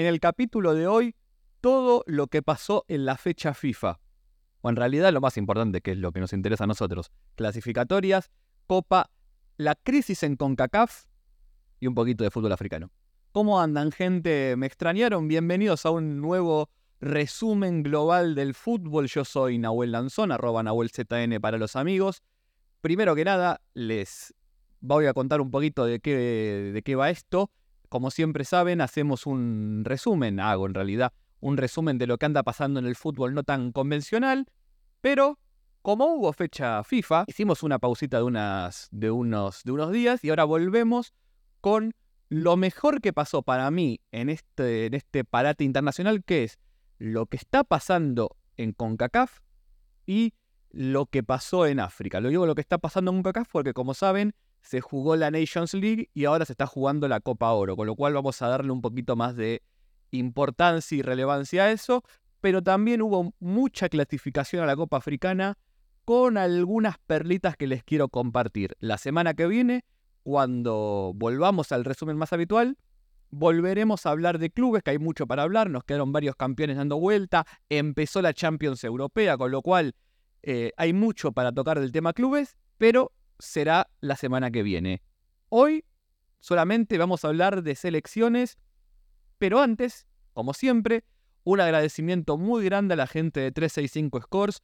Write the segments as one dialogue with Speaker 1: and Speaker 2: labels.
Speaker 1: en el capítulo de hoy todo lo que pasó en la fecha FIFA. O en realidad lo más importante, que es lo que nos interesa a nosotros. Clasificatorias, Copa, la crisis en CONCACAF y un poquito de fútbol africano. ¿Cómo andan, gente? ¿Me extrañaron? Bienvenidos a un nuevo resumen global del fútbol. Yo soy Nahuel Lanzón, arroba NahuelZN para los amigos. Primero que nada, les voy a contar un poquito de qué, de qué va esto. Como siempre saben, hacemos un resumen, hago en realidad un resumen de lo que anda pasando en el fútbol no tan convencional, pero como hubo fecha FIFA, hicimos una pausita de, unas, de, unos, de unos días y ahora volvemos con lo mejor que pasó para mí en este, en este parate internacional, que es lo que está pasando en CONCACAF y lo que pasó en África. Lo digo lo que está pasando en CONCACAF porque, como saben, se jugó la Nations League y ahora se está jugando la Copa Oro, con lo cual vamos a darle un poquito más de importancia y relevancia a eso, pero también hubo mucha clasificación a la Copa Africana con algunas perlitas que les quiero compartir. La semana que viene, cuando volvamos al resumen más habitual, volveremos a hablar de clubes, que hay mucho para hablar, nos quedaron varios campeones dando vuelta, empezó la Champions Europea, con lo cual eh, hay mucho para tocar del tema clubes, pero será la semana que viene. Hoy solamente vamos a hablar de selecciones, pero antes, como siempre, un agradecimiento muy grande a la gente de 365 Scores,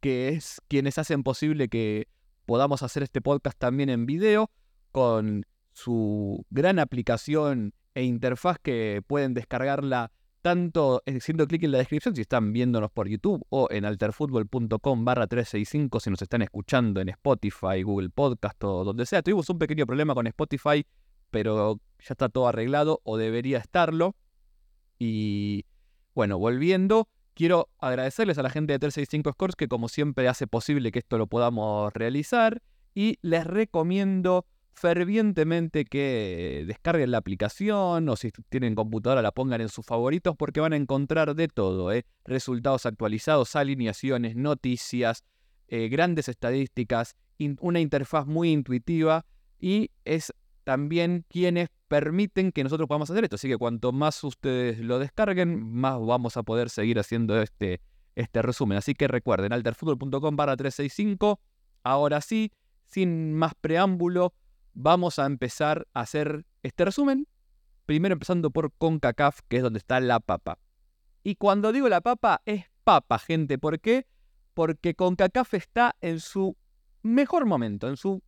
Speaker 1: que es quienes hacen posible que podamos hacer este podcast también en video, con su gran aplicación e interfaz que pueden descargarla tanto haciendo clic en la descripción si están viéndonos por YouTube o en alterfutbol.com barra 365 si nos están escuchando en Spotify, Google Podcast o donde sea. Tuvimos un pequeño problema con Spotify, pero ya está todo arreglado o debería estarlo. Y bueno, volviendo, quiero agradecerles a la gente de 365 Scores que como siempre hace posible que esto lo podamos realizar y les recomiendo fervientemente que descarguen la aplicación o si tienen computadora la pongan en sus favoritos porque van a encontrar de todo, ¿eh? resultados actualizados, alineaciones, noticias, eh, grandes estadísticas, una interfaz muy intuitiva y es también quienes permiten que nosotros podamos hacer esto. Así que cuanto más ustedes lo descarguen, más vamos a poder seguir haciendo este, este resumen. Así que recuerden, alterfutbol.com barra 365. Ahora sí, sin más preámbulo, vamos a empezar a hacer este resumen. Primero empezando por CONCACAF, que es donde está la papa. Y cuando digo la papa, es papa, gente. ¿Por qué? Porque CONCACAF está en su mejor momento, en su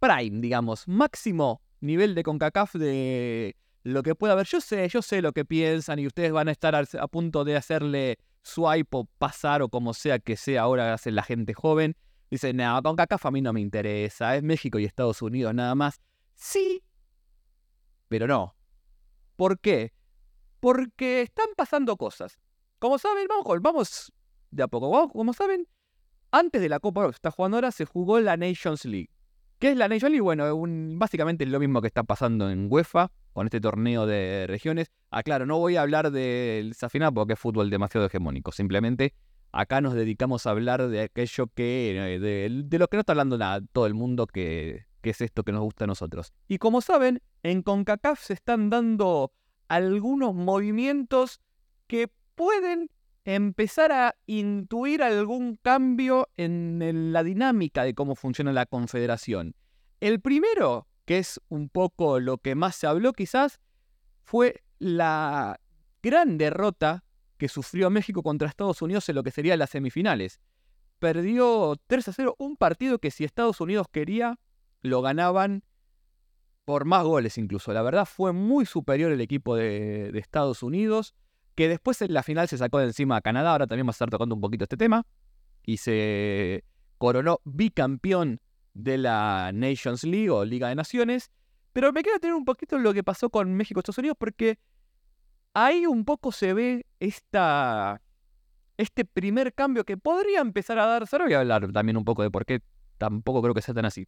Speaker 1: prime, digamos, máximo nivel de CONCACAF de lo que pueda haber. Yo sé, yo sé lo que piensan y ustedes van a estar a punto de hacerle swipe o pasar o como sea que sea ahora hace la gente joven. Dice, no, con CACAF a mí no me interesa, es México y Estados Unidos nada más. Sí, pero no. ¿Por qué? Porque están pasando cosas. Como saben, vamos, vamos de a poco. como saben, antes de la Copa que está jugando ahora, se jugó la Nations League. ¿Qué es la Nations League? Bueno, básicamente es lo mismo que está pasando en UEFA, con este torneo de regiones. Aclaro, no voy a hablar del final porque es fútbol demasiado hegemónico. Simplemente Acá nos dedicamos a hablar de aquello que, eh, de, lo que no está hablando nada, todo el mundo, que, que es esto que nos gusta a nosotros. Y como saben, en CONCACAF se están dando algunos movimientos que pueden empezar a intuir algún cambio en la dinámica de cómo funciona la confederación. El primero, que es un poco lo que más se habló quizás, fue la gran derrota que sufrió México contra Estados Unidos en lo que serían las semifinales. Perdió 3 a 0 un partido que si Estados Unidos quería, lo ganaban por más goles incluso. La verdad fue muy superior el equipo de, Estados Unidos, que después en la final se sacó de encima a Canadá, ahora también va a estar tocando un poquito este tema, y se coronó bicampeón de la Nations League o Liga de Naciones. Pero me queda tener un poquito lo que pasó con México y Estados Unidos porque ahí un poco se ve este primer cambio que podría empezar a darse. Ahora voy a hablar también un poco de por qué tampoco creo que sea tan así.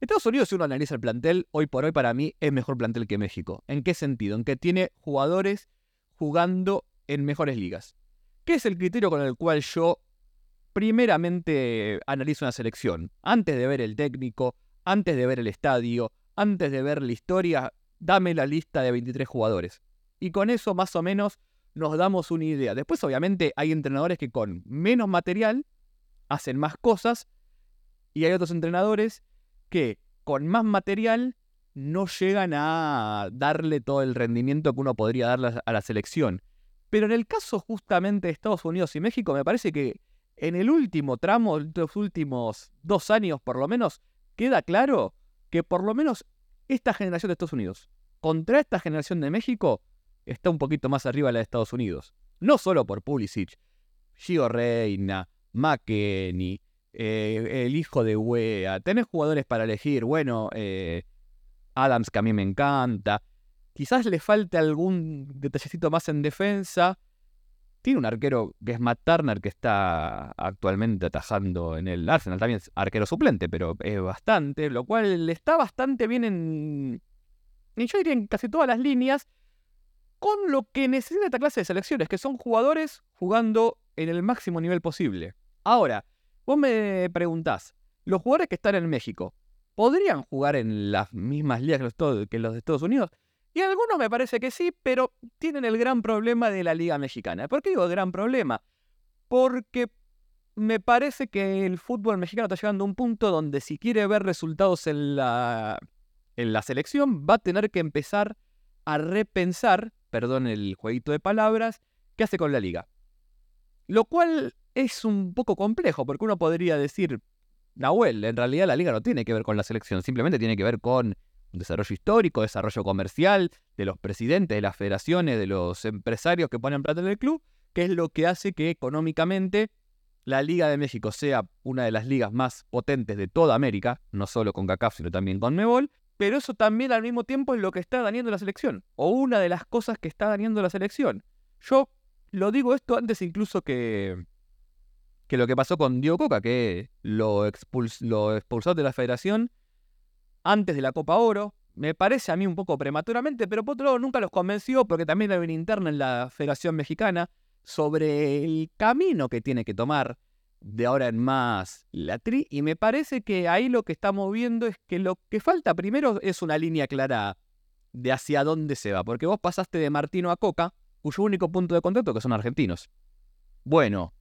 Speaker 1: Estados Unidos, si uno analiza el plantel, hoy por hoy para mí es mejor plantel que México. ¿En qué sentido? En que tiene jugadores jugando en mejores ligas. ¿Qué es el criterio con el cual yo primeramente analizo una selección? Antes de ver el técnico, antes de ver el estadio, antes de ver la historia, dame la lista de 23 jugadores Y con eso más o menos nos damos una idea. Después obviamente hay entrenadores que con menos material hacen más cosas y hay otros entrenadores que con más material no llegan a darle todo el rendimiento que uno podría darle a la selección. Pero en el caso justamente de Estados Unidos y México, me parece que en el último tramo, los últimos dos años por lo menos, queda claro que por lo menos esta generación de Estados Unidos contra esta generación de México está un poquito más arriba de la de Estados Unidos. No solo por Pulisic, Gio Reina, McKenny, eh, el hijo de Wea. Tenés jugadores para elegir. Bueno, eh, Adams que a mí me encanta. Quizás le falte algún detallecito más en defensa. Tiene un arquero que es Matt Turner, que está actualmente atajando en el Arsenal. También es arquero suplente, pero es bastante. Lo cual está bastante bien en. Y yo diría en casi todas las líneas. Con lo que necesita esta clase de selecciones, que son jugadores jugando en el máximo nivel posible. Ahora, vos me preguntás, los jugadores que están en México, ¿podrían jugar en las mismas ligas que los de Estados Unidos? Y algunos me parece que sí, pero tienen el gran problema de la Liga Mexicana. ¿Por qué digo gran problema? Porque me parece que el fútbol mexicano está llegando a un punto donde si quiere ver resultados en la, en la selección, va a tener que empezar a repensar, perdón el jueguito de palabras, qué hace con la liga. Lo cual es un poco complejo, porque uno podría decir, Nahuel, en realidad la liga no tiene que ver con la selección, simplemente tiene que ver con desarrollo histórico, desarrollo comercial, de los presidentes, de las federaciones, de los empresarios que ponen plata en el club, que es lo que hace que económicamente la Liga de México sea una de las ligas más potentes de toda América, no solo con CACAF, sino también con Mebol, pero eso también al mismo tiempo es lo que está dañando la selección, o una de las cosas que está dañando la selección. Yo lo digo esto antes incluso que, que lo que pasó con Diego Coca, que lo, lo expulsó de la federación antes de la Copa Oro. Me parece a mí un poco prematuramente, pero por otro lado nunca los convenció porque también hay una interna en la Federación Mexicana sobre el camino que tiene que tomar de ahora en más la Tri. Y me parece que ahí lo que estamos viendo es que lo que falta primero es una línea clara de hacia dónde se va. Porque vos pasaste de Martino a Coca, cuyo único punto de contacto que son argentinos. Bueno,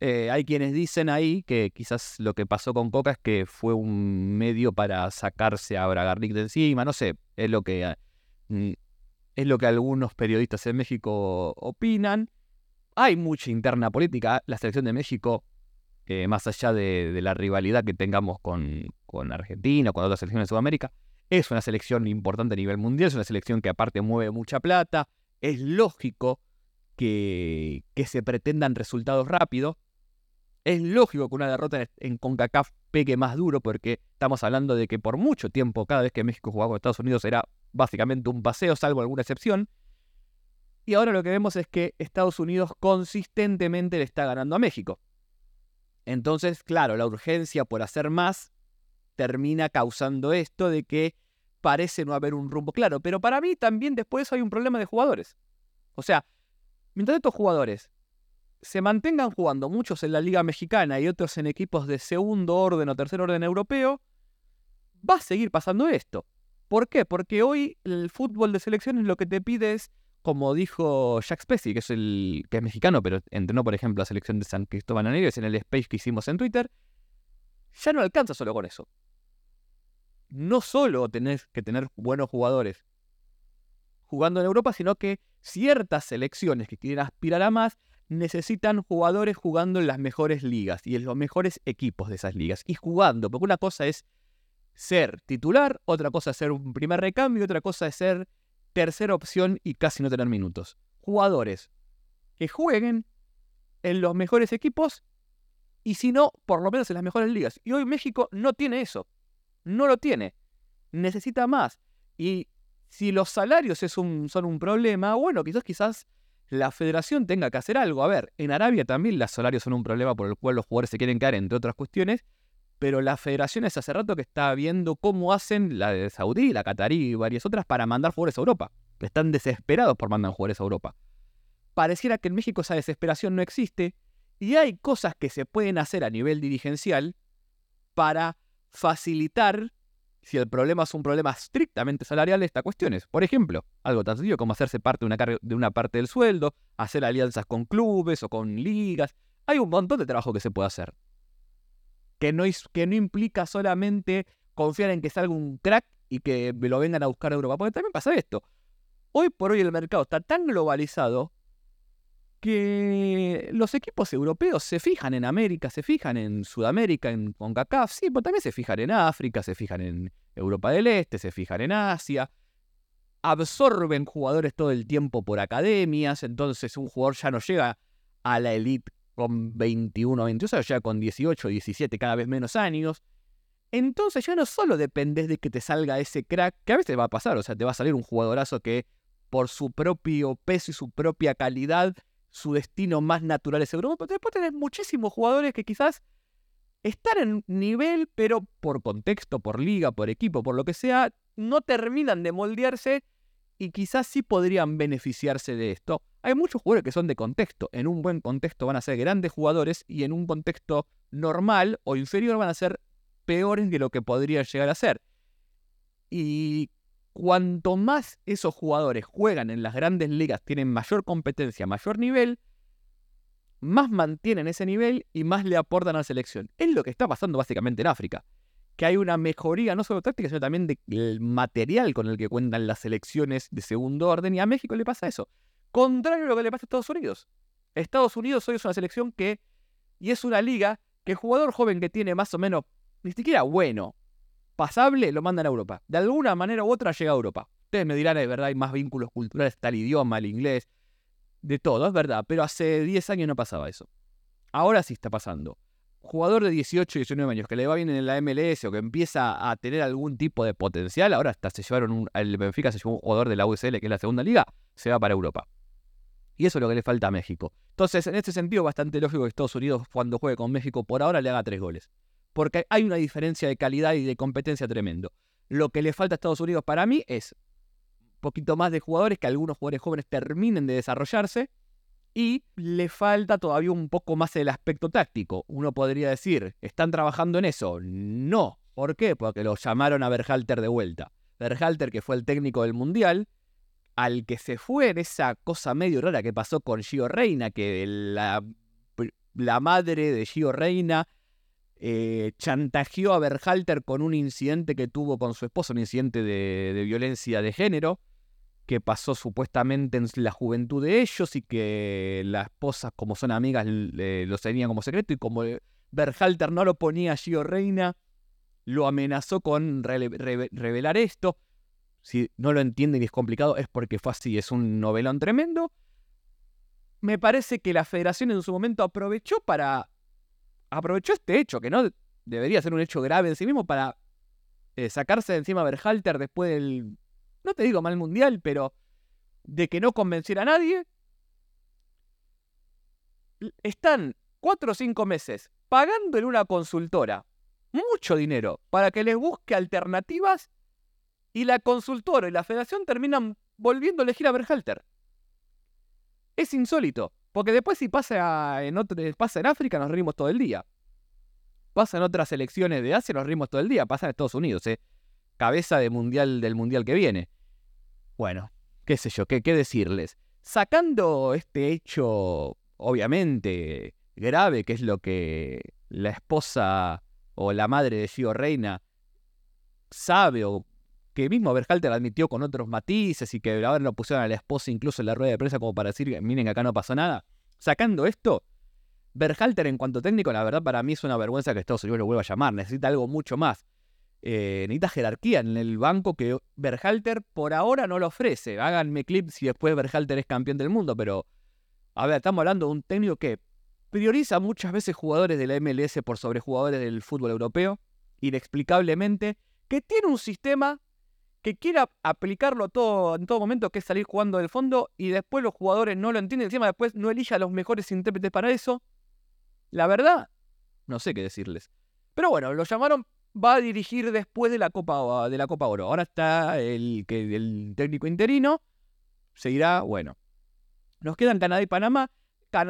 Speaker 1: eh, hay quienes dicen ahí que quizás lo que pasó con Coca es que fue un medio para sacarse a Bragarnik de encima, no sé, es lo que, mm, es lo que algunos periodistas en México opinan. Hay mucha interna política, la selección de México, eh, más allá de, la rivalidad que tengamos con, con Argentina, con otras selecciones de Sudamérica, es una selección importante a nivel mundial, es una selección que aparte mueve mucha plata, es lógico que, que se pretendan resultados rápidos, es lógico que una derrota en CONCACAF pegue más duro porque estamos hablando de que por mucho tiempo, cada vez que México jugaba con Estados Unidos era básicamente un paseo, salvo alguna excepción. Y ahora lo que vemos es que Estados Unidos consistentemente le está ganando a México. Entonces, claro, la urgencia por hacer más termina causando esto de que parece no haber un rumbo claro. Pero para mí también después hay un problema de jugadores. O sea, mientras estos jugadores se mantengan jugando muchos en la Liga Mexicana y otros en equipos de segundo orden o tercer orden europeo, va a seguir pasando esto. ¿Por qué? Porque hoy el fútbol de selecciones lo que te pide es, como dijo Jack Spacey, que es el que es mexicano, pero entrenó, por ejemplo, la selección de San Cristóbal Aneres en el space que hicimos en Twitter, ya no alcanza solo con eso. No solo tenés que tener buenos jugadores jugando en Europa, sino que ciertas selecciones que quieren aspirar a más necesitan jugadores jugando en las mejores ligas y en los mejores equipos de esas ligas. Y jugando, porque una cosa es ser titular, otra cosa es ser un primer recambio, otra cosa es ser tercera opción y casi no tener minutos. Jugadores que jueguen en los mejores equipos y si no, por lo menos en las mejores ligas. Y hoy México no tiene eso. No lo tiene. Necesita más. Y si los salarios es un, son un problema, bueno, quizás quizás la federación tenga que hacer algo. A ver, en Arabia también los salarios son un problema por el cual los jugadores se quieren quedar, entre otras cuestiones, pero la federación es hace rato que está viendo cómo hacen la de Saudí, la Qatarí y varias otras para mandar jugadores a Europa. Están desesperados por mandar jugadores a Europa. Pareciera que en México esa desesperación no existe y hay cosas que se pueden hacer a nivel dirigencial para facilitar si el problema es un problema estrictamente salarial, esta cuestiones. Por ejemplo, algo tan sencillo como hacerse parte de una parte del sueldo, hacer alianzas con clubes o con ligas. Hay un montón de trabajo que se puede hacer. Que no, que no implica solamente confiar en que salga un crack y que lo vengan a buscar a Europa. Porque también pasa esto. Hoy por hoy el mercado está tan globalizado que los equipos europeos se fijan en América, se fijan en Sudamérica, en CONCACAF, sí, pero también se fijan en África, se fijan en Europa del Este, se fijan en Asia, absorben jugadores todo el tiempo por academias, entonces un jugador ya no llega a la elite con 21, 22 años, llega con 18, 17, cada vez menos años. Entonces ya no solo dependes de que te salga ese crack, que a veces va a pasar, o sea, te va a salir un jugadorazo que por su propio peso y su propia calidad su destino más natural es Europa, pero después tenés muchísimos jugadores que quizás están en nivel, pero por contexto, por liga, por equipo, por lo que sea, no terminan de moldearse y quizás sí podrían beneficiarse de esto. Hay muchos jugadores que son de contexto. En un buen contexto van a ser grandes jugadores y en un contexto normal o inferior van a ser peores de lo que podrían llegar a ser. Y cuanto más esos jugadores juegan en las grandes ligas, tienen mayor competencia, mayor nivel, más mantienen ese nivel y más le aportan a la selección. Es lo que está pasando básicamente en África. Que hay una mejoría no solo táctica, sino también del material con el que cuentan las selecciones de segundo orden. Y a México le pasa eso. Contrario a lo que le pasa a Estados Unidos. Estados Unidos hoy es una selección que, y es una liga, que el jugador joven que tiene más o menos, ni siquiera bueno, pasable, lo mandan a Europa. De alguna manera u otra llega a Europa. Ustedes me dirán, es verdad, hay más vínculos culturales, está el idioma, el inglés, de todo, es verdad, pero hace 10 años no pasaba eso. Ahora sí está pasando. Jugador de 18, 19 años que le va bien en la MLS o que empieza a tener algún tipo de potencial, ahora hasta se llevaron un, el Benfica se llevó un jugador de la USL, que es la segunda liga, se va para Europa. Y eso es lo que le falta a México. Entonces, en este sentido, bastante lógico que Estados Unidos, cuando juegue con México, por ahora le haga tres goles porque hay una diferencia de calidad y de competencia tremendo. Lo que le falta a Estados Unidos para mí es un poquito más de jugadores, que algunos jugadores jóvenes terminen de desarrollarse, y le falta todavía un poco más el aspecto táctico. Uno podría decir, ¿están trabajando en eso? No. ¿Por qué? Porque lo llamaron a Berhalter de vuelta. Berhalter, que fue el técnico del Mundial, al que se fue en esa cosa medio rara que pasó con Gio Reina, que la, la madre de Gio Reina eh, chantajeó a Berhalter con un incidente que tuvo con su esposo, un incidente de, violencia de género, que pasó supuestamente en la juventud de ellos y que las esposas, como son amigas, lo tenían como secreto y como Berhalter no lo ponía a Gio Reina, lo amenazó con revelar esto. Si no lo entienden y es complicado, es porque fue así, es un novelón tremendo. Me parece que la federación en su momento aprovechó para aprovechó este hecho, que no debería ser un hecho grave en sí mismo, para eh, sacarse de encima a Berhalter después del, no te digo mal mundial, pero de que no convenciera a nadie. Están cuatro o cinco meses pagando en una consultora mucho dinero para que les busque alternativas y la consultora y la federación terminan volviendo a elegir a Berhalter. Es insólito. Porque después si pasa en, pasa en África nos rimos todo el día. Pasa en otras elecciones de Asia nos rimos todo el día. Pasa en Estados Unidos, ¿eh? Cabeza de mundial, del mundial que viene. Bueno, qué sé yo, qué, qué decirles. Sacando este hecho, obviamente, grave, que es lo que la esposa o la madre de Gio Reina sabe o que mismo Berhalter admitió con otros matices y que ahora lo pusieron a la esposa incluso en la rueda de prensa como para decir, miren, acá no pasó nada. Sacando esto, Berhalter en cuanto técnico, la verdad para mí es una vergüenza que Estados Unidos lo vuelva a llamar. Necesita algo mucho más. Eh, necesita jerarquía en el banco que Berhalter por ahora no lo ofrece. Háganme clip si después Berhalter es campeón del mundo, pero a ver, estamos hablando de un técnico que prioriza muchas veces jugadores de la MLS por sobre jugadores del fútbol europeo, inexplicablemente, que tiene un sistema que quiera aplicarlo todo en todo momento, que es salir jugando del fondo, y después los jugadores no lo entienden, encima después no elige a los mejores intérpretes para eso. La verdad, no sé qué decirles. Pero bueno, lo llamaron, va a dirigir después de la Copa, de la Copa Oro. Ahora está el, el técnico interino, seguirá, bueno. Nos quedan Canadá y Panamá.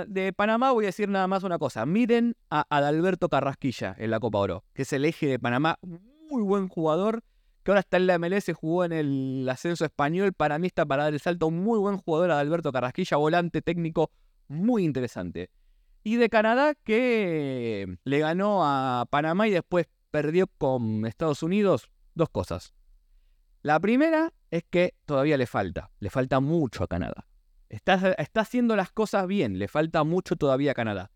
Speaker 1: De Panamá voy a decir nada más una cosa. Miren a Adalberto Carrasquilla en la Copa Oro, que es el eje de Panamá, muy buen jugador que ahora está en la MLS, jugó en el ascenso español. Para mí está para dar el salto. Muy buen jugador de Alberto Carrasquilla, volante técnico muy interesante. Y de Canadá que le ganó a Panamá y después perdió con Estados Unidos. Dos cosas. La primera es que todavía le falta, le falta mucho a Canadá. Está, está haciendo las cosas bien, le falta mucho todavía a Canadá.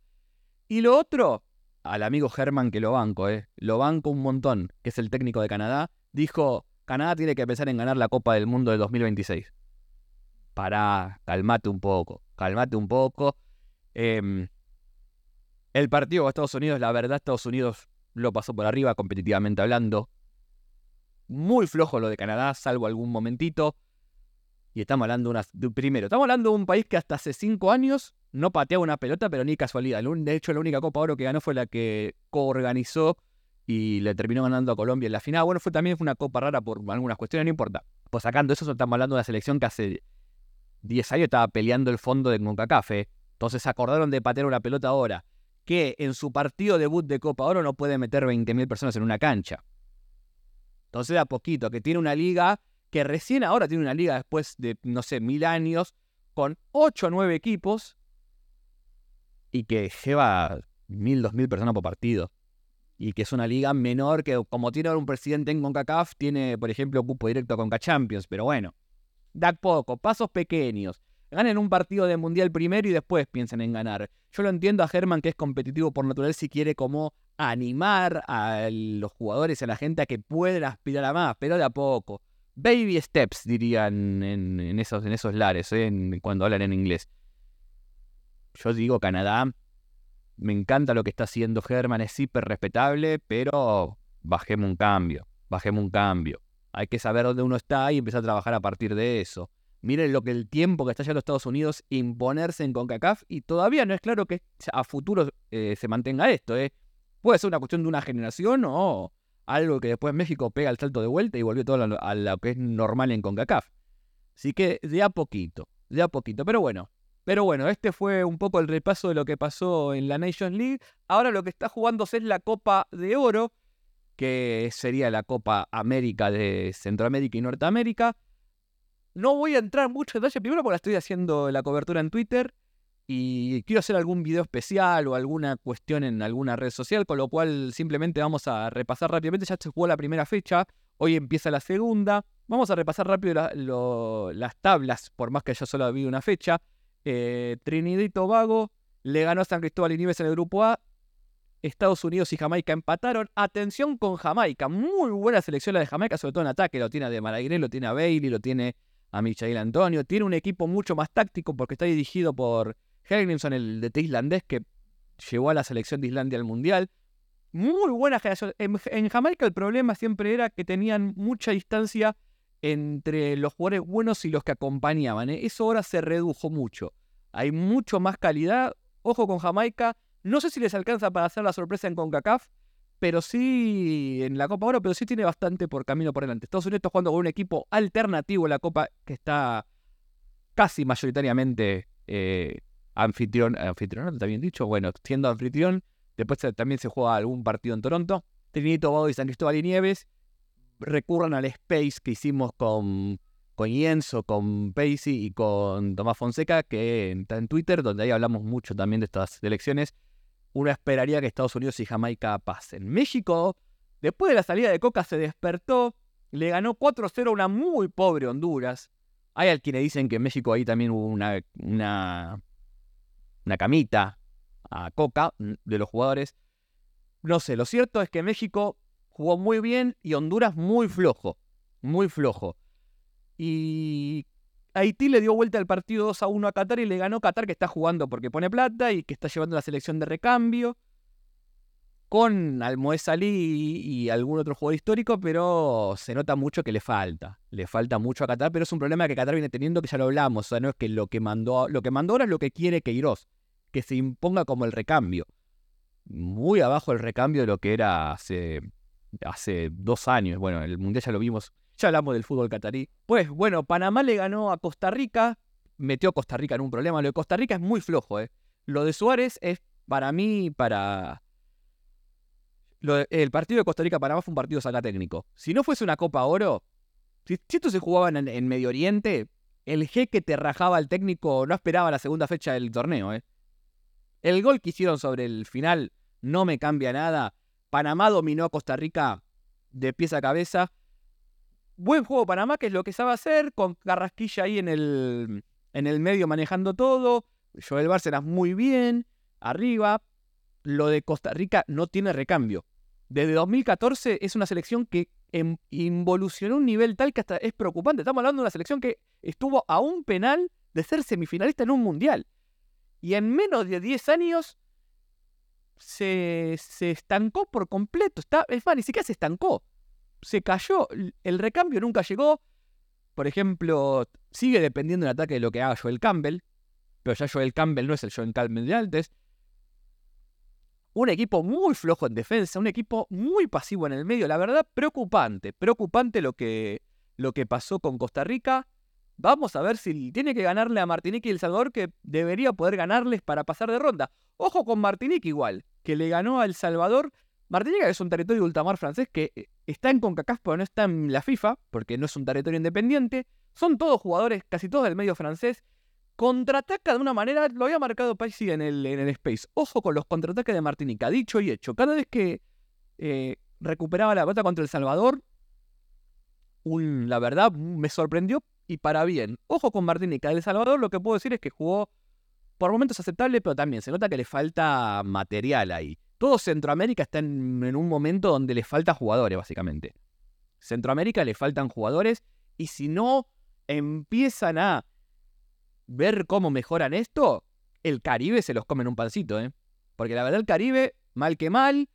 Speaker 1: Y lo otro, al amigo Germán que lo banco, eh, lo banco un montón, que es el técnico de Canadá, dijo, Canadá tiene que pensar en ganar la Copa del Mundo de 2026. Pará, calmate un poco, calmate un poco. Em, el partido con Estados Unidos, la verdad, Estados Unidos lo pasó por arriba competitivamente hablando. Muy flojo lo de Canadá, salvo algún momentito. Y estamos hablando de, primero, estamos hablando de un país que hasta hace cinco años no pateaba una pelota, pero ni casualidad. De hecho, la única Copa Oro que ganó fue la que coorganizó y le terminó ganando a Colombia en la final. Bueno, fue también fue una copa rara por algunas cuestiones, no importa. Pues sacando eso, estamos hablando de una selección que hace 10 años estaba peleando el fondo de CONCACAF. ¿eh? Entonces acordaron de patear una pelota ahora, que en su partido debut de Copa Oro no puede meter 20.000 personas en una cancha. Entonces, a poquito, que tiene una liga que recién ahora tiene una liga después de, no sé, mil años, con 8 o 9 equipos y que lleva mil, dos mil personas por partido. Y que es una liga menor que, como tiene ahora un presidente en CONCACAF, tiene, por ejemplo, cupo directo a CONCA Champions. Pero bueno, da poco, pasos pequeños. Ganen un partido de mundial primero y después piensen en ganar. Yo lo entiendo a Germán que es competitivo por natural si quiere como animar a los jugadores, a la gente a que puedan aspirar a más, pero de a poco. Baby steps, dirían en, esos, en esos lares, ¿eh? cuando hablan en inglés. Yo digo Canadá, me encanta lo que está haciendo Germán, es hiper respetable, pero bajemos un cambio, bajemos un cambio. Hay que saber dónde uno está y empezar a trabajar a partir de eso. Miren lo que el tiempo que está ya los Estados Unidos imponerse en CONCACAF y todavía no es claro que a futuro eh, se mantenga esto. ¿eh? Puede ser una cuestión de una generación o algo que después México pega el salto de vuelta y volvió todo a lo, que es normal en CONCACAF. Así que de a poquito, de a poquito. Pero bueno, pero bueno, este fue un poco el repaso de lo que pasó en la Nations League. Ahora lo que está jugándose es la Copa de Oro, que sería la Copa América de Centroamérica y Norteamérica. No voy a entrar mucho en detalle, primero porque estoy haciendo la cobertura en Twitter y quiero hacer algún video especial o alguna cuestión en alguna red social, con lo cual simplemente vamos a repasar rápidamente. Ya se jugó la primera fecha, hoy empieza la segunda. Vamos a repasar rápido las tablas, por más que ya solo ha habido una fecha. Eh, Trinidad y Tobago le ganó a San Cristóbal y Nieves en el grupo A. Estados Unidos y Jamaica empataron. Atención con Jamaica. Muy buena selección la de Jamaica, sobre todo en ataque. Lo tiene De Maraguiré, lo tiene a Bailey, lo tiene a Michael Antonio. Tiene un equipo mucho más táctico porque está dirigido por Helgrimson, el de islandés que llevó a la selección de Islandia al Mundial. Muy buena generación. En, Jamaica el problema siempre era que tenían mucha distancia entre los jugadores buenos y los que acompañaban. ¿eh? Eso ahora se redujo mucho. Hay mucho más calidad. Ojo con Jamaica. No sé si les alcanza para hacer la sorpresa en CONCACAF, pero sí en la Copa Oro, pero sí tiene bastante por camino por delante. Estados Unidos está jugando con un equipo alternativo en la Copa que está casi mayoritariamente eh, anfitrión, anfitrión, bien dicho, bueno, siendo anfitrión. Después también se juega algún partido en Toronto. Trinidad Tobago y San Cristóbal y Nieves recurran al space que hicimos con, con Yenso, con Pacey y con Tomás Fonseca, que está en Twitter, donde ahí hablamos mucho también de estas elecciones uno esperaría que Estados Unidos y Jamaica pasen. México, después de la salida de Coca, se despertó, le ganó 4-0 a una muy pobre Honduras. Hay al quienes dicen que en México ahí también hubo una, una, una camita a Coca mm, de los jugadores. No sé, lo cierto es que México jugó muy bien y Honduras muy flojo, muy flojo. Y Haití le dio vuelta al partido 2 a 1 a Qatar y le ganó Qatar, que está jugando porque pone plata y que está llevando la selección de recambio. Con Almoez Salí y, algún otro jugador histórico, pero se nota mucho que le falta. Le falta mucho a Qatar, pero es un problema que Qatar viene teniendo que ya lo hablamos. O sea, no es que lo que mandó, lo que mandó ahora es lo que quiere Queiroz, que se imponga como el recambio. Muy abajo el recambio de lo que era hace, hace dos años. Bueno, el Mundial ya lo vimos ya hablamos del fútbol catarí. Pues bueno, Panamá le ganó a Costa Rica, metió a Costa Rica en un problema. Lo de Costa Rica es muy flojo, ¿eh? Lo de Suárez es para mí, para... el partido de Costa Rica-Panamá fue un partido saca técnico. Si no fuese una Copa Oro, si, esto se jugaba en, Medio Oriente, el jeque te rajaba al técnico, no esperaba la segunda fecha del torneo. ¿eh? El gol que hicieron sobre el final no me cambia nada. Panamá dominó a Costa Rica de pies a cabeza. Buen juego Panamá, que es lo que sabe hacer, con Carrasquilla ahí en el, en el medio manejando todo. Joel Bárcenas muy bien, arriba. Lo de Costa Rica no tiene recambio. Desde 2014 es una selección que em, involucionó un nivel tal que hasta es preocupante. Estamos hablando de una selección que estuvo a un penal de ser semifinalista en un mundial. Y en menos de 10 años se, se estancó por completo. Está, es más, ni siquiera se estancó. Se cayó. El recambio nunca llegó. Por ejemplo, sigue dependiendo del ataque de lo que haga Joel Campbell. Pero ya Joel Campbell no es el Joel Campbell de antes. Un equipo muy flojo en defensa, un equipo muy pasivo en el medio. La verdad, preocupante. Preocupante lo que, lo que pasó con Costa Rica. Vamos a ver si tiene que ganarle a Martinique y El Salvador, que debería poder ganarles para pasar de ronda. Ojo con Martinique igual, que le ganó a El Salvador. Martinique es un territorio ultramar francés que eh, está en CONCACAF, pero no está en la FIFA, porque no es un territorio independiente. Son todos jugadores, casi todos del medio francés. Contraataca de una manera, lo había marcado Paisi en el, en el Space. Ojo con los contraataques de Martinica, dicho y hecho. Cada vez que eh, recuperaba la pelota contra El Salvador, la verdad me sorprendió y para bien. Ojo con Martinica. El Salvador lo que puedo decir es que jugó por momentos aceptable, pero también se nota que le falta material ahí. Todo Centroamérica está en, un momento donde le falta jugadores, básicamente. Centroamérica le faltan jugadores y si no empiezan a ver cómo mejoran esto, el Caribe se los come en un pancito, ¿eh? Porque la verdad el Caribe, mal que mal,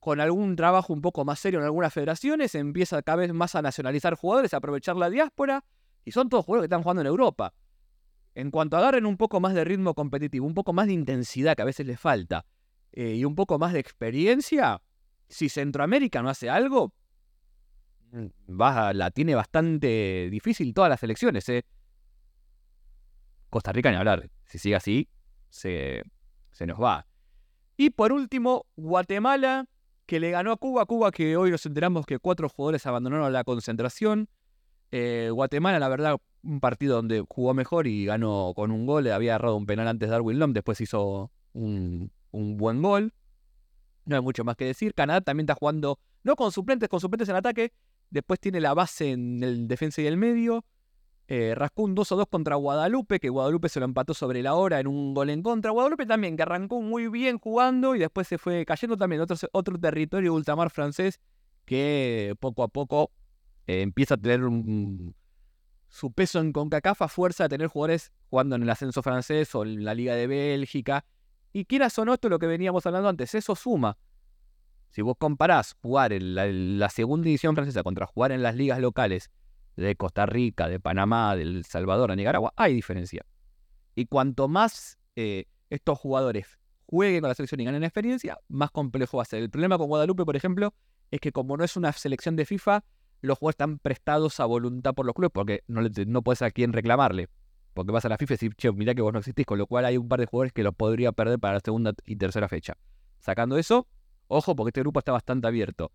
Speaker 1: con algún trabajo un poco más serio en algunas federaciones, empieza cada vez más a nacionalizar jugadores, a aprovechar la diáspora y son todos jugadores que están jugando en Europa. En cuanto agarren un poco más de ritmo competitivo, un poco más de intensidad que a veces les falta, eh, y un poco más de experiencia, si Centroamérica no hace algo, mm, la tiene bastante difícil todas las elecciones. ¿eh? Costa Rica ni hablar. Si sigue así, se, se nos va. Y por último, Guatemala, que le ganó a Cuba. Cuba que hoy nos enteramos que cuatro jugadores abandonaron la concentración. Eh, Guatemala, la verdad, un partido donde jugó mejor y ganó con un gol. Había agarrado un penal antes Darwin Lom, después hizo un, buen gol. No hay mucho más que decir. Canadá también está jugando, no con suplentes, con suplentes en ataque. Después tiene la base en el defensa y el medio. Eh, rascó un 2 2 contra Guadalupe, que Guadalupe se lo empató sobre la hora en un gol en contra. Guadalupe también, que arrancó muy bien jugando y después se fue cayendo también otro, otro territorio ultramar francés que poco a poco eh, empieza a tener su peso en CONCACAF a fuerza de tener jugadores jugando en el ascenso francés o en la Liga de Bélgica. Y quieras o no, esto es lo que veníamos hablando antes, eso suma. Si vos comparás jugar en la, segunda división francesa contra jugar en las ligas locales de Costa Rica, de Panamá, de El Salvador, de Nicaragua, hay diferencia. Y cuanto más eh, estos jugadores jueguen con la selección y ganen experiencia, más complejo va a ser. El problema con Guadalupe, por ejemplo, es que como no es una selección de FIFA, los jugadores están prestados a voluntad por los clubes porque no, no puedes a quién reclamarle. Porque vas a la FIFA y decís, che, mirá que vos no existís, con lo cual hay un par de jugadores que los podría perder para la segunda y tercera fecha. Sacando eso, ojo, porque este grupo está bastante abierto.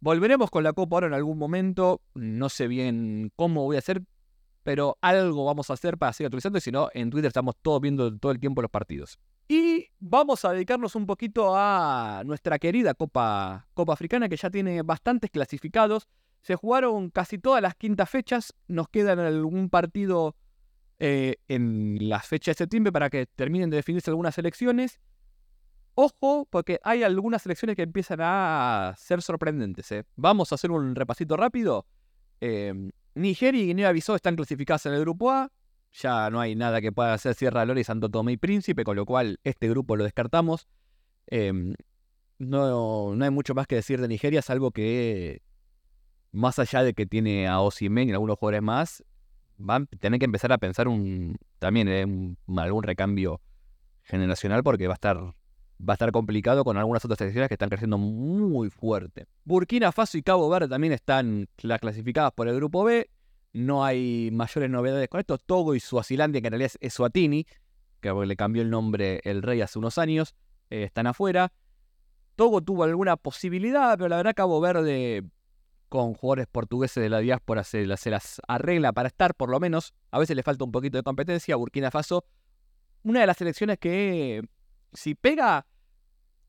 Speaker 1: Volveremos con la Copa ahora en algún momento. No sé bien cómo voy a hacer, pero algo vamos a hacer para seguir actualizando. Y si no, en Twitter estamos todos viendo todo el tiempo los partidos. Y vamos a dedicarnos un poquito a nuestra querida Copa, Copa Africana, que ya tiene bastantes clasificados. Se jugaron casi todas las quintas fechas. Nos quedan algún partido eh, en las fechas de septiembre para que terminen de definirse algunas elecciones. Ojo, porque hay algunas elecciones que empiezan a ser sorprendentes. ¿eh? Vamos a hacer un repasito rápido. Em, Nigeria y Guinea-Bissau están clasificadas en el grupo A. Ya no hay nada que pueda hacer Sierra Leone y Santo Tomé y Príncipe, con lo cual este grupo lo descartamos. No, no hay mucho más que decir de Nigeria, salvo que más allá de que tiene a Osimen y algunos jugadores más, van a tener que empezar a pensar un, también en algún recambio generacional porque va a estar va a estar complicado con algunas otras selecciones que están creciendo muy fuerte. Burkina Faso y Cabo Verde también están clasificadas por el grupo B. No hay mayores novedades con esto. Togo y Suazilandia, que en realidad es Suatini, que le cambió el nombre el rey hace unos años, eh, están afuera. Togo tuvo alguna posibilidad, pero la verdad Cabo Verde con jugadores portugueses de la diáspora se, las arregla para estar, por lo menos. A veces le falta un poquito de competencia. Burkina Faso, una de las selecciones que, si pega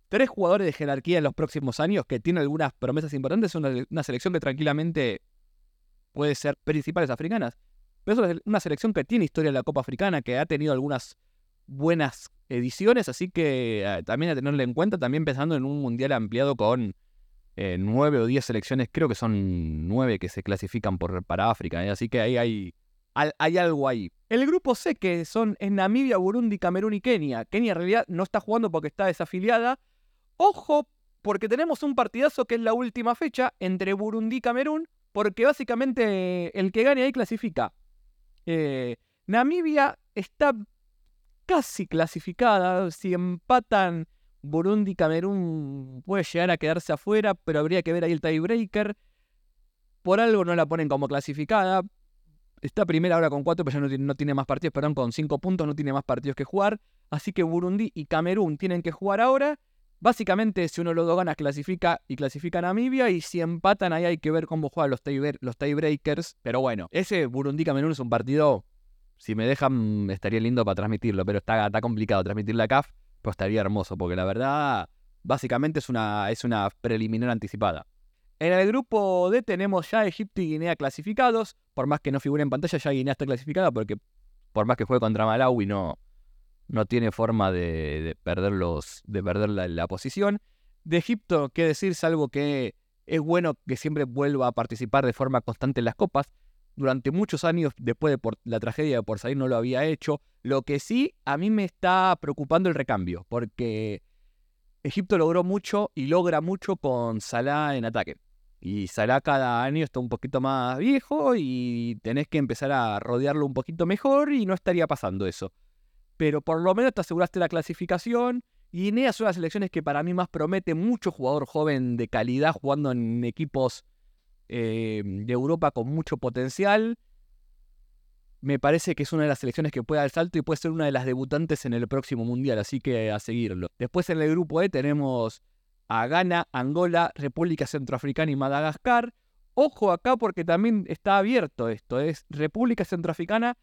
Speaker 1: tres jugadores de jerarquía en los próximos años, que tiene algunas promesas importantes, es una, selección que tranquilamente puede ser principales africanas. Pero es una selección que tiene historia en la Copa Africana, que ha tenido algunas buenas ediciones, así que eh, también a tenerle en cuenta, también pensando en un mundial ampliado con eh, nueve o diez selecciones, creo que son nueve que se clasifican por, para África, ¿eh? así que ahí hay, algo ahí. El grupo C, que son en Namibia, Burundi, Camerún y Kenia. Kenia en realidad no está jugando porque está desafiliada. Ojo, porque tenemos un partidazo que es la última fecha entre Burundi y Camerún, porque básicamente el que gane ahí clasifica. Namibia está casi clasificada. Si empatan Burundi Camerún, puede llegar a quedarse afuera, pero habría que ver ahí el tiebreaker. Por algo no la ponen como clasificada. Está primera ahora con cuatro, pero ya no tiene, más partidos, perdón, con cinco puntos, no tiene más partidos que jugar. Así que Burundi y Camerún tienen que jugar ahora. Básicamente, si uno de los dos gana, clasifica y clasifica a Namibia. Y si empatan, ahí hay que ver cómo juegan los, los tiebreakers. Pero bueno, ese Burundi-Camerún es un partido si me dejan, estaría lindo para transmitirlo, pero está, está complicado transmitir la CAF, estaría hermoso, porque la verdad, básicamente es una, es una preliminar anticipada. En el grupo D tenemos ya Egipto y Guinea clasificados. Por más que no figure en pantalla, ya Guinea está clasificada porque por más que juegue contra Malawi no, no tiene forma de, perder, de perder la, posición. De Egipto, qué decir, salvo que es bueno que siempre vuelva a participar de forma constante en las copas durante muchos años después de la tragedia de Por Salir no lo había hecho. Lo que sí a mí me está preocupando el recambio, porque Egipto logró mucho y logra mucho con Salah en ataque. Y Salah cada año está un poquito más viejo y tenés que empezar a rodearlo un poquito mejor y no estaría pasando eso. Pero por lo menos te aseguraste la clasificación. Y Guinea son las selecciones que para mí más promete mucho jugador joven de calidad jugando en equipos eh, de Europa con mucho potencial. Me parece que es una de las selecciones que puede dar salto y puede ser una de las debutantes en el próximo mundial, así que a seguirlo. Después en el grupo E tenemos a Ghana, Angola, República Centroafricana y Madagascar. Ojo acá porque también está abierto esto, es República Centroafricana,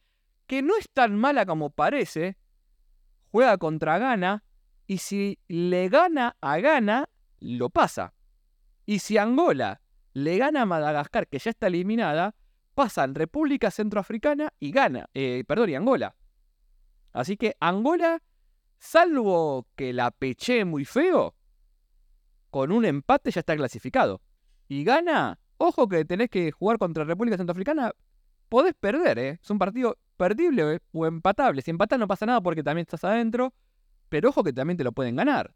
Speaker 1: que no es tan mala como parece, juega contra Ghana y si le gana a Ghana, lo pasa. Y si Angola le gana a Madagascar, que ya está eliminada, pasan República Centroafricana y gana, eh, perdón, y Angola. Así que Angola, salvo que la peché muy feo, con un empate ya está clasificado. Y gana, ojo que tenés que jugar contra República Centroafricana, podés perder, ¿eh? Es un partido perdible o empatable. Si empatas no pasa nada porque también estás adentro, pero ojo que también te lo pueden ganar.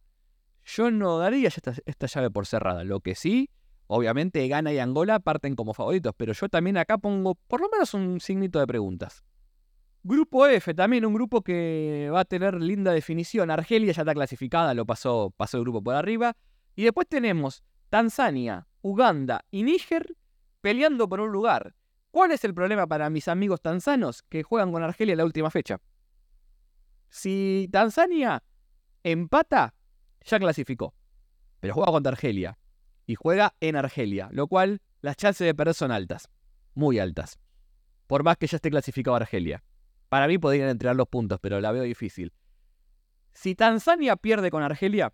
Speaker 1: Yo no daría esta llave por cerrada. Lo que sí, Obviamente Ghana y Angola parten como favoritos, pero yo también acá pongo por lo menos un signito de preguntas. Grupo F, también un grupo que va a tener linda definición. Argelia ya está clasificada, lo pasó, el grupo por arriba. Y después tenemos Tanzania, Uganda y Níger peleando por un lugar. ¿Cuál es el problema para mis amigos tanzanos que juegan con Argelia en la última fecha? Si Tanzania empata, ya clasificó. Pero juega contra Argelia y juega en Argelia, lo cual las chances de perder son altas, muy altas. Por más que ya esté clasificado Argelia. Para mí podrían entregar los puntos, pero la veo difícil. Si Tanzania pierde con Argelia,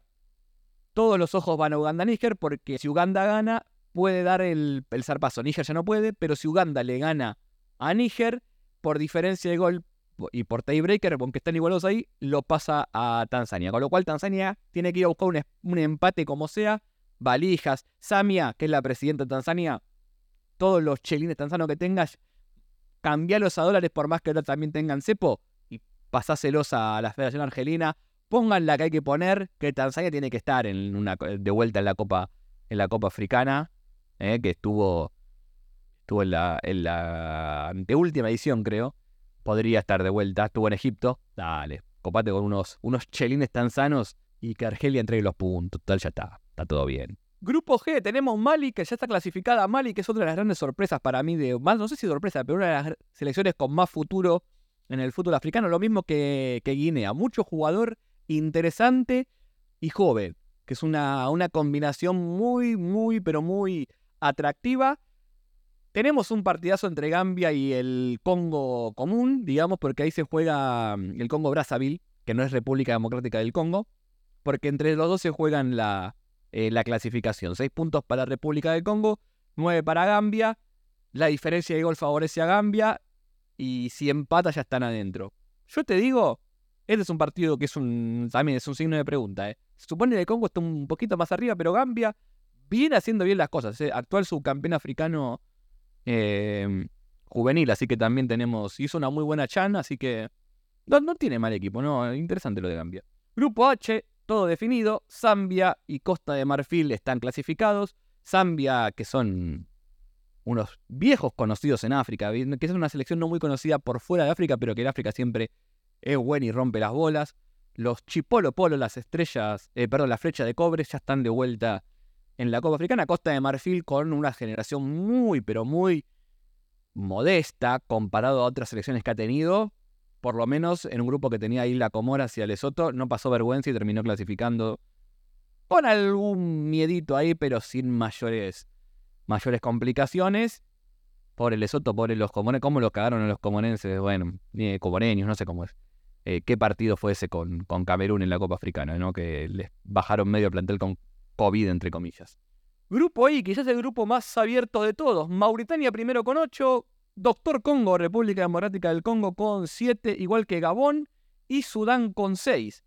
Speaker 1: todos los ojos van a Uganda-Níger, porque si Uganda gana, puede dar el, el zarpazo. Níger ya no puede, pero si Uganda le gana a Níger, por diferencia de gol y por tiebreaker, aunque están igualados ahí, lo pasa a Tanzania. Con lo cual Tanzania tiene que ir a buscar un, un empate como sea valijas. Samia, que es la presidenta de Tanzania, todos los chelines tanzanos que tengas, cambialos a dólares por más que ahora también tengan cepo y pasáselos a la Federación Argelina. Pongan la que hay que poner, que Tanzania tiene que estar en una, de vuelta en la Copa, en la Copa Africana, eh, que estuvo, estuvo en la, en la anteúltima edición, creo. Podría estar de vuelta, estuvo en Egipto. Dale, copate con unos, unos chelines tanzanos y que Argelia entregue los puntos. Total, ya está está todo bien. Grupo G, tenemos Mali, que ya está clasificada. Mali, que es otra de las grandes sorpresas para mí, de más, no sé si sorpresa, pero una de las selecciones con más futuro en el fútbol africano, lo mismo que, que Guinea. Mucho jugador interesante y joven. que es una, una combinación muy, muy, pero muy atractiva. Tenemos un partidazo entre Gambia y el Congo común, digamos, porque ahí se juega mm, el Congo Brazzaville, que no es República Democrática del Congo, porque entre los dos se juegan la, eh, la clasificación. Seis puntos para República del Congo, nueve para Gambia. La diferencia de gol favorece a Gambia y si empata ya están adentro. Yo te digo, este es un partido que es un también es un signo de pregunta. ¿eh? Se supone que el Congo está un poquito más arriba, pero Gambia viene haciendo bien las cosas. ¿eh? Actual subcampeón africano em, juvenil, así que también tenemos. Hizo una muy buena chan, así que. No, no tiene mal equipo, ¿no? Interesante lo de Gambia. Grupo H, todo definido. Zambia y Costa de Marfil están clasificados. Zambia, que son unos viejos conocidos en África, que es una selección no muy conocida por fuera de África, pero que en África siempre es buena y rompe las bolas. Los Chipolo Polo, las estrellas, eh, perdón, la flecha de cobre ya están de vuelta en la Copa Africana. Costa de Marfil con una generación muy, pero muy modesta comparado a otras selecciones que ha tenido. Por lo menos en un grupo que tenía ahí la Comora hacia Lesoto, no pasó vergüenza y terminó clasificando con algún miedito ahí, pero sin mayores mayores complicaciones. Por el Lesoto, por los comones, ¿cómo los cagaron a los comonenses? Bueno, ni comoreños, no sé cómo es. Eh, ¿Qué partido fue ese con, con Camerún en la Copa Africana? ¿no? Que les bajaron medio plantel con COVID, entre comillas. Grupo I, quizás el grupo más abierto de todos. Mauritania primero con 8, Doctor Congo, República Democrática del Congo con 7, igual que Gabón, y Sudán con 6.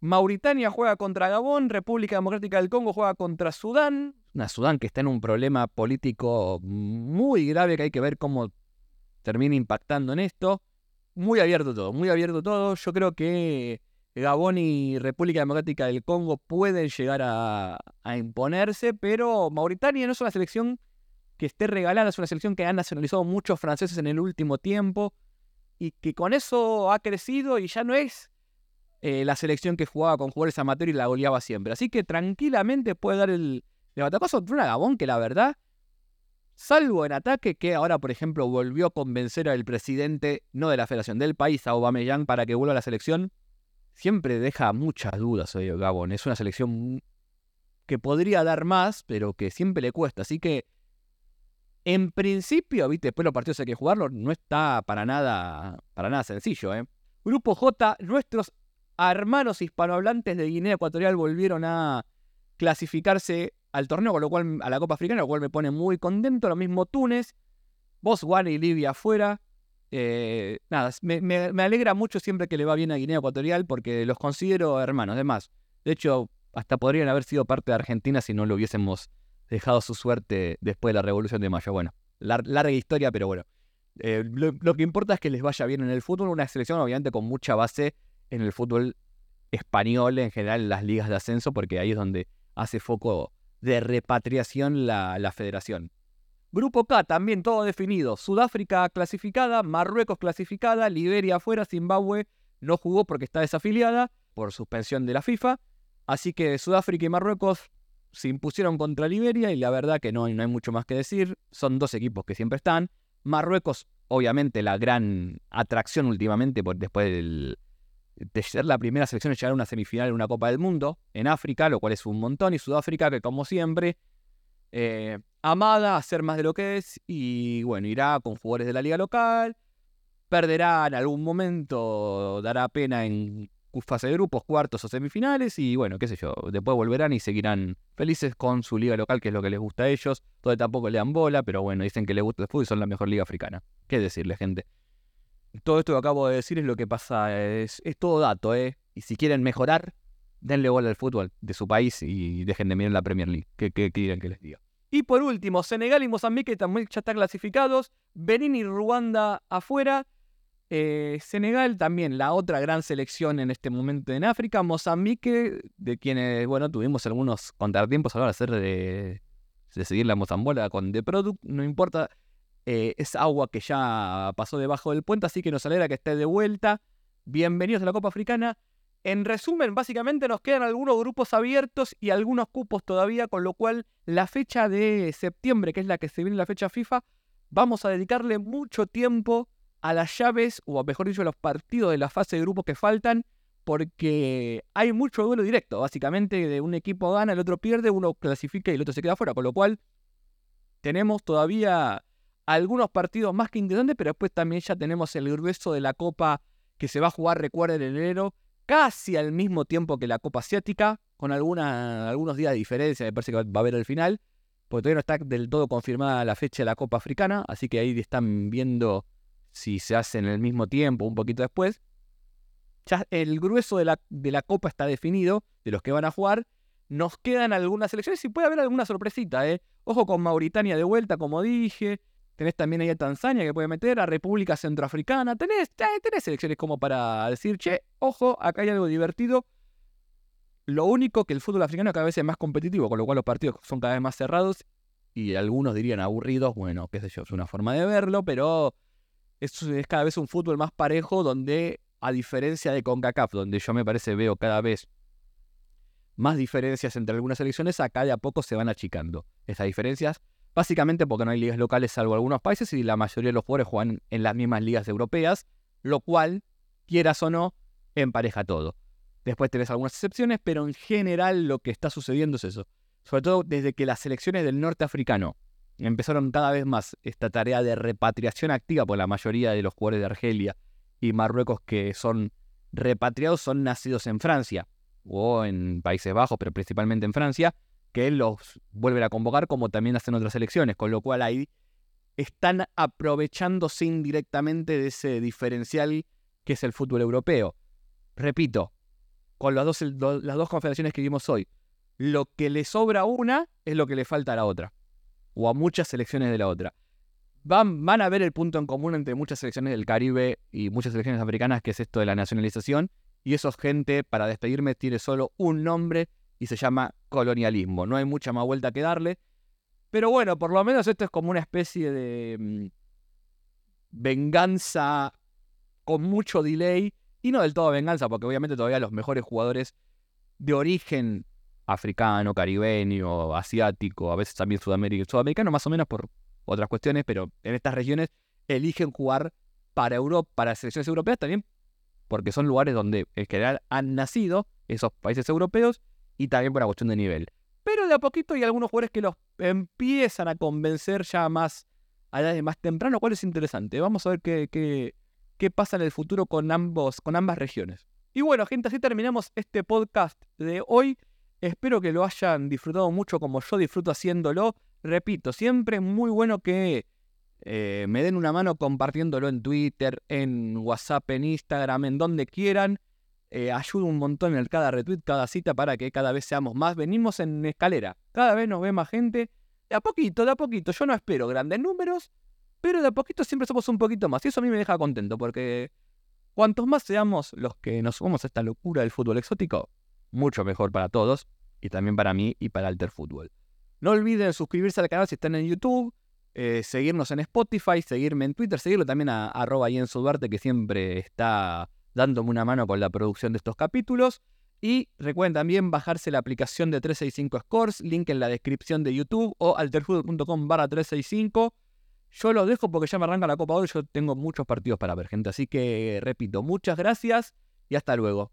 Speaker 1: Mauritania juega contra Gabón, República Democrática del Congo juega contra Sudán, una Sudán que está en un problema político muy grave que hay que ver cómo termina impactando en esto. Muy abierto todo, muy abierto todo. Yo creo que Gabón y República Democrática del Congo pueden llegar a, imponerse, pero Mauritania no es una selección que esté regalada, es una selección que han nacionalizado muchos franceses en el último tiempo y que con eso ha crecido y ya no es eh, la selección que jugaba con jugadores amateur y la goleaba siempre. Así que tranquilamente puede dar el, le batacó contra una Gabón que la verdad, salvo en ataque, que ahora, por ejemplo, volvió a convencer al presidente, no de la federación, del país, a Aubameyang, para que vuelva a la selección, siempre deja muchas dudas hoy Gabón. Es una selección que podría dar más, pero que siempre le cuesta. Así que, en principio, viste, después los partidos hay que jugarlos, no está para nada, para nada sencillo, ¿eh? Grupo J, nuestros hermanos hispanohablantes de Guinea Ecuatorial volvieron a clasificarse al torneo, con lo cual a la Copa Africana, lo cual me pone muy contento. Lo mismo Túnez, Botswana y Libia afuera. Eh, nada, me, alegra mucho siempre que le va bien a Guinea Ecuatorial porque los considero hermanos. Además, de hecho, hasta podrían haber sido parte de Argentina si no lo hubiésemos dejado su suerte después de la Revolución de Mayo. Bueno, larga historia, pero bueno. Eh, lo, que importa es que les vaya bien en el fútbol. Una selección, obviamente, con mucha base en el fútbol español, en general, en las ligas de ascenso, porque ahí es donde hace foco de repatriación la, la federación. Grupo K también todo definido. Sudáfrica clasificada, Marruecos clasificada, Liberia afuera, Zimbabue no jugó porque está desafiliada por suspensión de la FIFA. Así que Sudáfrica y Marruecos se impusieron contra Liberia y la verdad que no, no hay mucho más que decir. Son dos equipos que siempre están. Marruecos, obviamente, la gran atracción últimamente por, después del, de ser la primera selección en llegar a una semifinal en una Copa del Mundo en África, lo cual es un montón, y Sudáfrica que como siempre, eh, amada a ser más de lo que es, y bueno, irá con jugadores de la liga local, perderá en algún momento, dará pena en fase de grupos, cuartos o semifinales, y bueno, qué sé yo, después volverán y seguirán felices con su liga local, que es lo que les gusta a ellos, todo tampoco le dan bola, pero bueno, dicen que les gusta el fútbol y son la mejor liga africana. ¿Qué decirle, gente? todo esto que acabo de decir es lo que pasa, es, todo dato, ¿eh? Y si quieren mejorar, denle bola al fútbol de su país y dejen de mirar la Premier League. ¿Qué, quieren que les diga? Y por último, Senegal y Mozambique también ya están clasificados. Benín y Ruanda afuera. Eh, Senegal también, la otra gran selección en este momento en África. Mozambique, de quienes, bueno, tuvimos algunos contratiempos a la hora de de seguir la Mozambola con The Product. No importa, eh, es agua que ya pasó debajo del puente, así que nos alegra que esté de vuelta. Bienvenidos a la Copa Africana. En resumen, básicamente nos quedan algunos grupos abiertos y algunos cupos todavía, con lo cual la fecha de septiembre, que es la que se viene la fecha FIFA, vamos a dedicarle mucho tiempo a las llaves, o mejor dicho, a los partidos de la fase de grupos que faltan, porque hay mucho duelo directo. Básicamente, de un equipo gana, el otro pierde, uno clasifica y el otro se queda fuera. Con lo cual, tenemos todavía algunos partidos más que interesantes, pero después también ya tenemos el grueso de la Copa que se va a jugar, recuerden, en enero, casi al mismo tiempo que la Copa Asiática, con algunos días de diferencia, me parece que va a haber al final, porque todavía no está del todo confirmada la fecha de la Copa Africana, así que ahí están viendo si se hace en el mismo tiempo, un poquito después. Ya el grueso de la, de la Copa está definido, de los que van a jugar. Nos quedan algunas selecciones y puede haber alguna sorpresita, ¿eh? Ojo con Mauritania de vuelta, como dije. Tenés también ahí a Tanzania que puede meter, a República Centroafricana. Tenés, tenés selecciones como para decir, che, ojo, acá hay algo divertido. Lo único que el fútbol africano cada vez es más competitivo, con lo cual los partidos son cada vez más cerrados y algunos dirían aburridos. Bueno, qué sé yo, es una forma de verlo, pero es, es cada vez un fútbol más parejo donde, a diferencia de CONCACAF, donde yo me parece veo cada vez más diferencias entre algunas selecciones, acá de a poco se van achicando esas diferencias Básicamente porque no hay ligas locales salvo algunos países y la mayoría de los jugadores juegan en las mismas ligas europeas, lo cual, quieras o no, empareja todo. Después tenés algunas excepciones, pero en general lo que está sucediendo es eso. Sobre todo desde que las selecciones del norte africano empezaron cada vez más esta tarea de repatriación activa, por la mayoría de los jugadores de Argelia y Marruecos que son repatriados son nacidos en Francia o en Países Bajos, pero principalmente en Francia, que los vuelven a convocar como también hacen otras elecciones, con lo cual ahí están aprovechándose indirectamente de ese diferencial que es el fútbol europeo. Repito, con las dos, las dos confederaciones que vimos hoy, lo que le sobra a una es lo que le falta a la otra, o a muchas selecciones de la otra. Van, van a ver el punto en común entre muchas selecciones del Caribe y muchas selecciones africanas, que es esto de la nacionalización, y eso gente, para despedirme, tiene solo un nombre y se llama colonialismo. No hay mucha más vuelta que darle. Pero bueno, por lo menos esto es como una especie de mm, venganza con mucho delay. Y no del todo venganza, porque obviamente todavía los mejores jugadores de origen africano, caribeño, asiático, a veces también sudamericano, más o menos por otras cuestiones, pero en estas regiones eligen jugar para Europa, para selecciones europeas también, porque son lugares donde en general han nacido esos países europeos y también por la cuestión de nivel. Pero de a poquito hay algunos jugadores que los empiezan a convencer ya más a edades más temprano, cual es interesante. Vamos a ver qué, qué, qué pasa en el futuro con, ambos, con ambas regiones. Y bueno, gente, así terminamos este podcast de hoy. Espero que lo hayan disfrutado mucho como yo disfruto haciéndolo. Repito, siempre es muy bueno que eh, me den una mano compartiéndolo en Twitter, en WhatsApp, en Instagram, en donde quieran. Eh, ayuda un montón en cada retweet, cada cita para que cada vez seamos más. Venimos en escalera, cada vez nos ve más gente. De a poquito, de a poquito. Yo no espero grandes números, pero de a poquito siempre somos un poquito más. Y eso a mí me deja contento porque cuantos más seamos los que nos sumamos a esta locura del fútbol exótico, mucho mejor para todos y también para mí y para Alter Fútbol. No olviden suscribirse al canal si están en YouTube, eh, seguirnos en Spotify, seguirme en Twitter, seguirlo también a, a Duarte que siempre está dándome una mano con la producción de estos capítulos. Y recuerden también bajarse la aplicación de 365 Scores, link en la descripción de YouTube o alterfutbol.com barra 365. Yo lo dejo porque ya me arranca la Copa hoy, yo tengo muchos partidos para ver, gente. Así que repito, muchas gracias y hasta luego.